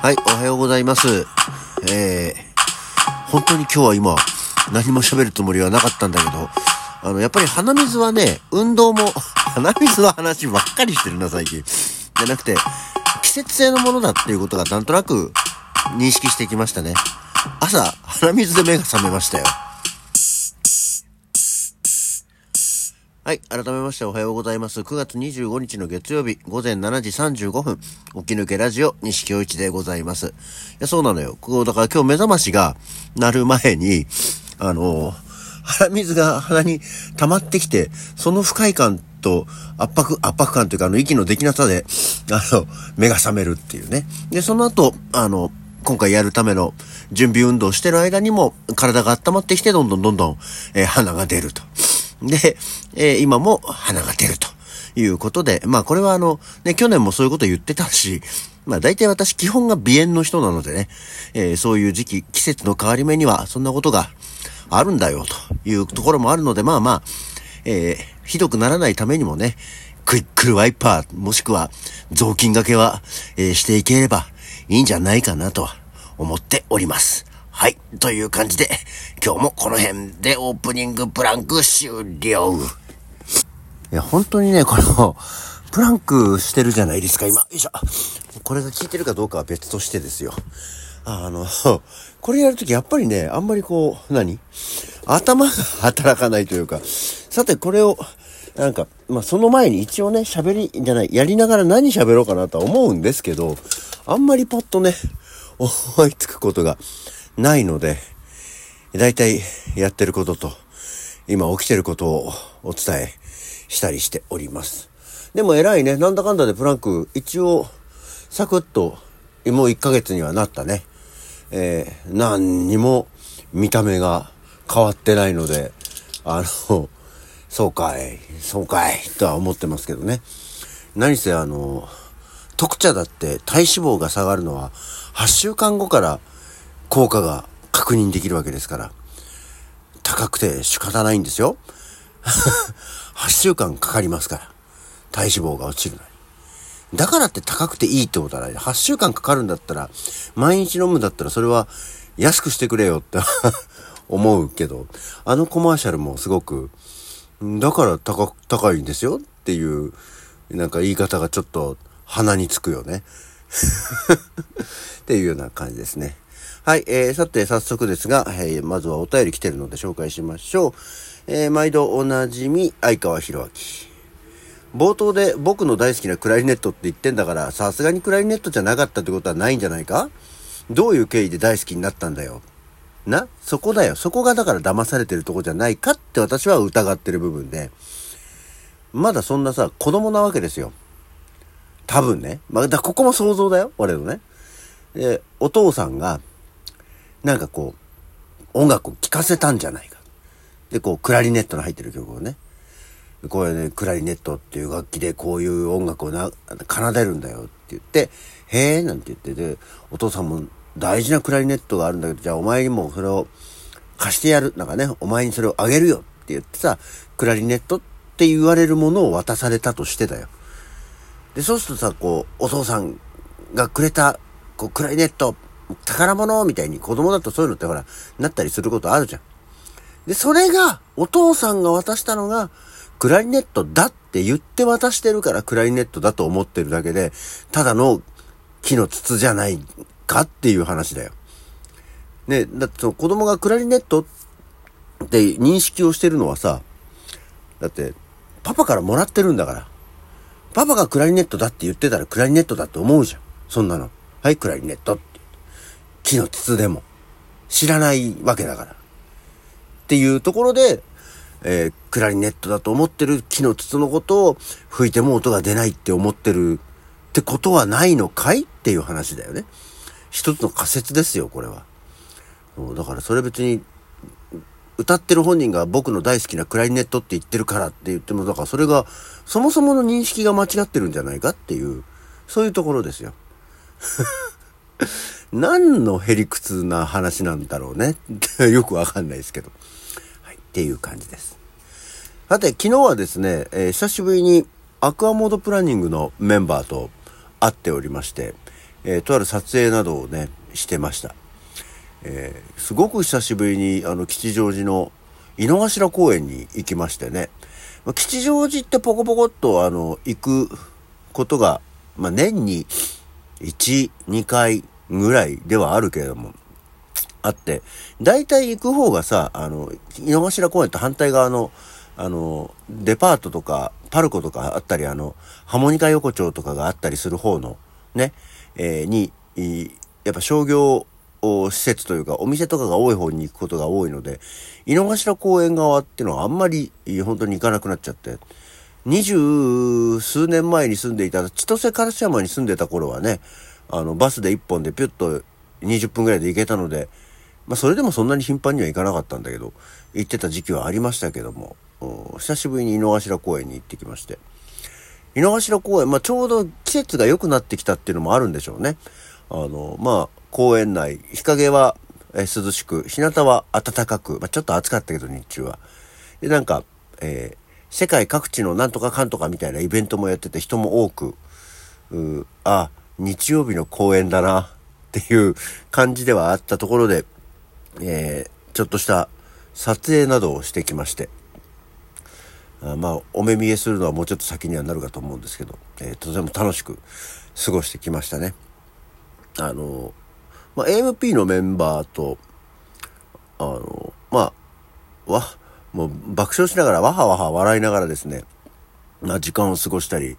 はい、おはようございます。えー、本当に今日は今、何も喋るつもりはなかったんだけど、あの、やっぱり鼻水はね、運動も、鼻水の話ばっかりしてるな、最近。じゃなくて、季節性のものだっていうことがなんとなく認識してきましたね。朝、鼻水で目が覚めましたよ。はい。改めましておはようございます。9月25日の月曜日、午前7時35分、起き抜けラジオ、西京一でございます。いや、そうなのよ。こう、だから今日目覚ましが鳴る前に、あの、鼻水が鼻に溜まってきて、その不快感と圧迫、圧迫感というか、あの、息のできなさで、あの、目が覚めるっていうね。で、その後、あの、今回やるための準備運動してる間にも体が温まってきてどんどんどんどん、えー鼻が出ると。で、えー今も鼻が出るということで、まあこれはあの、ね、去年もそういうこと言ってたし、まあ大体私基本が鼻炎の人なのでね、えーそういう時期、季節の変わり目にはそんなことがあるんだよというところもあるので、まあまあ、えーひどくならないためにもね、クイックルワイパー、もしくは雑巾掛けは、えーしていければいいんじゃないかなとは思っております。はい。という感じで、今日もこの辺でオープニングプランク終了。いや、本当にね、この、プランクしてるじゃないですか、今。よいしょ。これが効いてるかどうかは別としてですよ。あの、これやるときやっぱりね、あんまりこう、何？頭が働かないというか、さてこれを、なんか、まあ、その前に一応ね、喋り、じゃない、やりながら何喋ろうかなとは思うんですけど、あんまりポッとね、思いつくことがないので、だいたいやってることと、今起きてることをお伝えしたりしております。でも偉いね、なんだかんだでプランク、一応、サクッと、もう1ヶ月にはなったね。えー、何にも見た目が変わってないので、あの、そうかい、そうかい、とは思ってますけどね。何せあの、特茶だって体脂肪が下がるのは8週間後から効果が確認できるわけですから。高くて仕方ないんですよ。8週間かかりますから。体脂肪が落ちるのに。だからって高くていいってことはない。8週間かかるんだったら、毎日飲むんだったらそれは安くしてくれよって 思うけど、あのコマーシャルもすごく、だから高、高いんですよっていう、なんか言い方がちょっと鼻につくよね。っていうような感じですね。はい、えー、さて早速ですが、えーまずはお便り来てるので紹介しましょう。えー毎度おなじみ、相川博明。冒頭で僕の大好きなクラリネットって言ってんだから、さすがにクラリネットじゃなかったってことはないんじゃないか？どういう経緯で大好きになったんだよ？な？そこだよ。そこがだから騙されてるとこじゃないか？って私は疑ってる部分で。まだそんなさ、子供なわけですよ。多分ね。まあ、だここも想像だよ。俺のね。で、お父さんが、なんかこう、音楽を聴かせたんじゃないか。で、こう、クラリネットの入ってる曲をね。これね、クラリネットっていう楽器でこういう音楽をな、奏でるんだよって言って、へえ、なんて言ってて、お父さんも大事なクラリネットがあるんだけど、じゃあお前にもそれを貸してやる。なんかね、お前にそれをあげるよって言ってさ、クラリネットって言われるものを渡されたとしてだよ。で、そうするとさ、こう、お父さんがくれた、こう、クラリネット、宝物みたいに子供だとそういうのってほら、なったりすることあるじゃん。で、それが、お父さんが渡したのが、クラリネットだって言って渡してるからクラリネットだと思ってるだけで、ただの木の筒じゃないかっていう話だよ。ね、だってその子供がクラリネットって認識をしてるのはさ、だって、パパからもらってるんだから。パパがクラリネットだって言ってたらクラリネットだって思うじゃん。そんなの。はい、クラリネットって。木の筒でも。知らないわけだから。っていうところで、えークラリネットだと思ってる木の筒のことを吹いても音が出ないって思ってるってことはないのかい？っていう話だよね。一つの仮説ですよ、これは。そうだからそれ別に、歌ってる本人が僕の大好きなクラリネットって言ってるからって言っても、だからそれが、そもそもの認識が間違ってるんじゃないかっていう、そういうところですよ。何のへりくつな話なんだろうね。よくわかんないですけど。はい、っていう感じです。さて、昨日はですね、えー久しぶりにアクアモードプランニングのメンバーと会っておりまして、えー、とある撮影などをね、してました。えー、すごく久しぶりに、あの、吉祥寺の井の頭公園に行きましてね。ま吉祥寺ってポコポコっと、あの、行くことが、まあ、年に1、2回ぐらいではあるけれども、あって、大体行く方がさ、あの、井の頭公園と反対側の、あの、デパートとか、パルコとかあったり、あの、ハモニカ横丁とかがあったりする方の、ね、えー、に、やっぱ商業施設というか、お店とかが多い方に行くことが多いので、井の頭公園側っていうのはあんまり本当に行かなくなっちゃって、二十数年前に住んでいた、千歳烏山に住んでた頃はね、あの、バスで一本でピュッと20分ぐらいで行けたので、まあそれでもそんなに頻繁には行かなかったんだけど、行ってた時期はありましたけども、久しぶりに井の頭公園に行ってきまして。井の頭公園、まあちょうど季節が良くなってきたっていうのもあるんでしょうね。あの、まあ公園内、日陰は、え涼しく、日向は暖かく、まあちょっと暑かったけど日中は。で、なんか、えー、世界各地のなんとかかんとかみたいなイベントもやってて人も多く、うあ、日曜日の公園だなっていう感じではあったところで、えー、ちょっとした撮影などをしてきまして、あまあ、お目見えするのはもうちょっと先にはなるかと思うんですけど、えー、とても楽しく過ごしてきましたね。あの、まあ、AMP のメンバーと、あの、まあ、わ、もう爆笑しながら、わはわは笑いながらですね、まあ、時間を過ごしたり、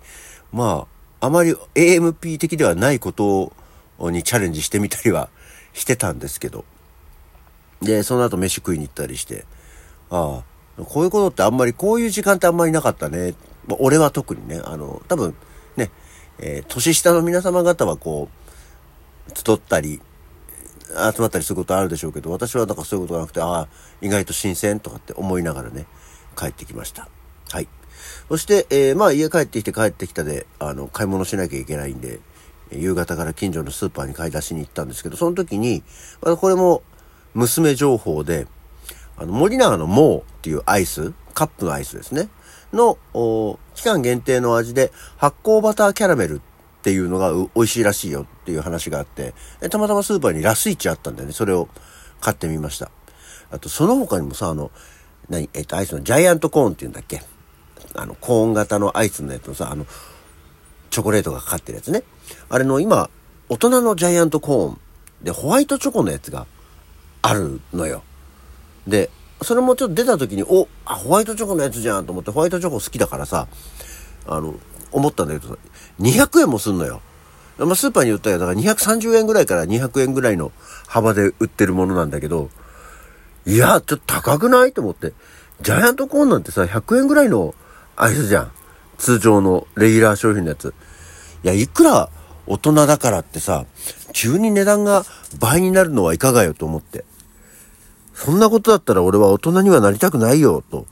まあ、あまり AMP 的ではないことにチャレンジしてみたりは してたんですけど、で、その後飯食いに行ったりして、ああ、こういうことってあんまり、こういう時間ってあんまりなかったね。まあ、俺は特にね、あの、多分、ね、えー、年下の皆様方はこう、集ったり、集まったりすることあるでしょうけど、私はなんかそういうことがなくて、ああ、意外と新鮮とかって思いながらね、帰ってきました。そして、えー、まあ家帰ってきて帰ってきたで、あの、買い物しなきゃいけないんで、夕方から近所のスーパーに買い出しに行ったんですけど、その時に、まあ、これも娘情報で、あの、森永のモーっていうアイス、カップのアイスですね。の、期間限定の味で、発酵バターキャラメルっていうのが美味しいらしいよっていう話があって、たまたまスーパーにラスイチあったんでね、それを買ってみました。あと、その他にもさ、あの、何、えっと、アイスのジャイアントコーンっていうんだっけ？あの、コーン型のアイスのやつのさ、あの、チョコレートがかかってるやつね。あれの今、大人のジャイアントコーンでホワイトチョコのやつがあるのよ。で、それもちょっと出た時に、お、あ、ホワイトチョコのやつじゃんと思って、ホワイトチョコ好きだからさ、あの、思ったんだけど、200円もすんのよ。まあ、スーパーに売ったら、だから230円ぐらいから200円ぐらいの幅で売ってるものなんだけど、いや、ちょっと高くない？と思って。ジャイアントコーンなんてさ、100円ぐらいのアイスじゃん。通常のレギュラー商品のやつ。いや、いくら大人だからってさ、急に値段が倍になるのはいかがよと思って。そんなことだったら俺は大人にはなりたくないよ、と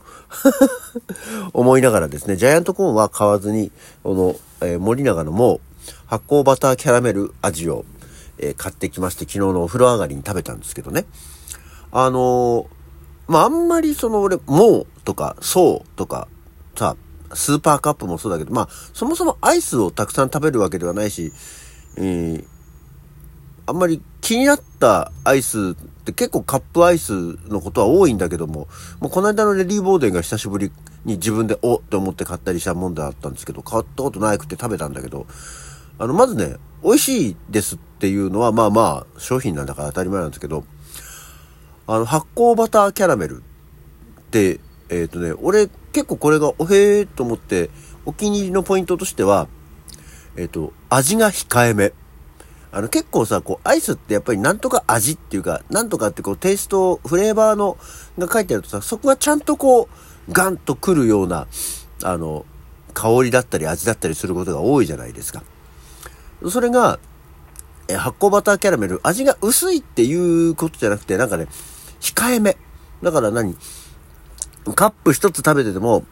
思いながらですね、ジャイアントコーンは買わずに、この、えー、森永のも発酵バターキャラメル味を、えー、買ってきまして、昨日のお風呂上がりに食べたんですけどね。あのー、まあ、あんまりその俺、もうとか、そうとか、さ、スーパーカップもそうだけど、まあ、そもそもアイスをたくさん食べるわけではないし、えー、あんまり気になったアイスって結構カップアイスのことは多いんだけども、もうこの間のレディー・ボーデンが久しぶりに自分でおって思って買ったりしたもんだったんですけど、買ったことなくて食べたんだけど、あの、まずね、美味しいですっていうのはまあまあ商品なんだから当たり前なんですけど、あの、発酵バターキャラメルって、えっ、ー、とね、俺結構これがおへーと思って、お気に入りのポイントとしては、えっ、ー、と、味が控えめ。あの結構さ、こう、アイスってやっぱりなんとか味っていうか、なんとかってこう、テイスト、フレーバーの、が書いてあるとさ、そこがちゃんとこう、ガンとくるような、あの、香りだったり味だったりすることが多いじゃないですか。それが、え発酵バターキャラメル、味が薄いっていうことじゃなくて、なんかね、控えめ。だから何？カップ一つ食べてても、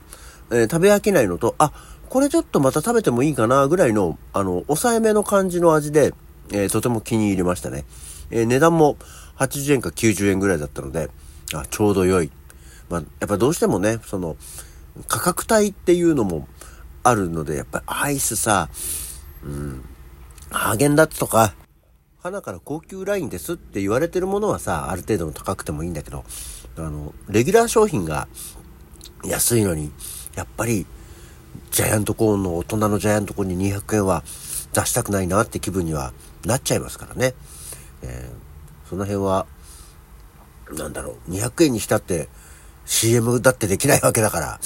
えー、食べ飽きないのと、あ、これちょっとまた食べてもいいかなぐらいの、あの、抑えめの感じの味で、えー、とても気に入りましたね。えー、値段も80円か90円ぐらいだったので、あ、ちょうど良い。まあ、やっぱどうしてもね、その、価格帯っていうのもあるので、やっぱアイスさ、うん、ハーゲンダッツとか、花から高級ラインですって言われてるものはさ、ある程度の高くてもいいんだけど、あの、レギュラー商品が安いのに、やっぱり、ジャイアントコーンの大人のジャイアントコーンに200円は出したくないなって気分にはなっちゃいますからね。えー、その辺は、なんだろう、200円にしたって CM だってできないわけだから、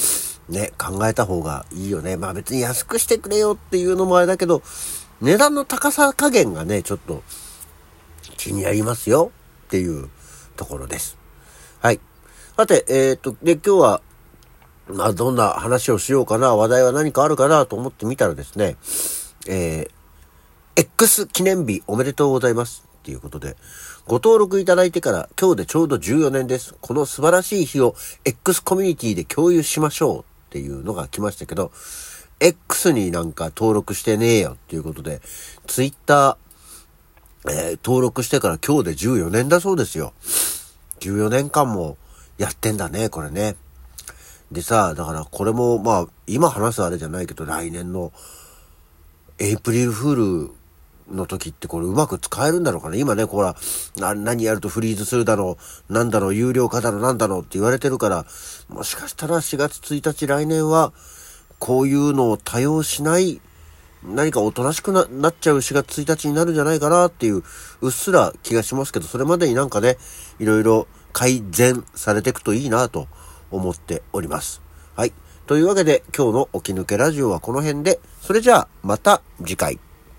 ね、考えた方がいいよね。まあ別に安くしてくれよっていうのもあれだけど、値段の高さ加減がね、ちょっと気になりますよっていうところです。はい。さて、えっ、と、で、今日は、まあ、どんな話をしようかな、話題は何かあるかなと思ってみたらですね、えー、X 記念日おめでとうございます。っていうことで、ご登録いただいてから今日でちょうど14年です。この素晴らしい日を X コミュニティで共有しましょうっていうのが来ましたけど、X になんか登録してねえよっていうことで、Twitter、えー、登録してから今日で14年だそうですよ。14年間もやってんだね、これね。でさ、だからこれもまあ、今話すあれじゃないけど、来年のエイプリルフールの時ってこれうまく使えるんだろうかな今ね、ほら、何やるとフリーズするだろう、なんだろう、有料化だろう、なんだろうって言われてるから、もしかしたら4月1日来年は、こういうのを多用しない、何かおとなしくななっちゃう4月1日になるんじゃないかなっていう、うっすら気がしますけど、それまでになんかね、いろいろ改善されていくといいなと思っております。はい。というわけで、今日の起き抜けラジオはこの辺で、それじゃあ、また次回。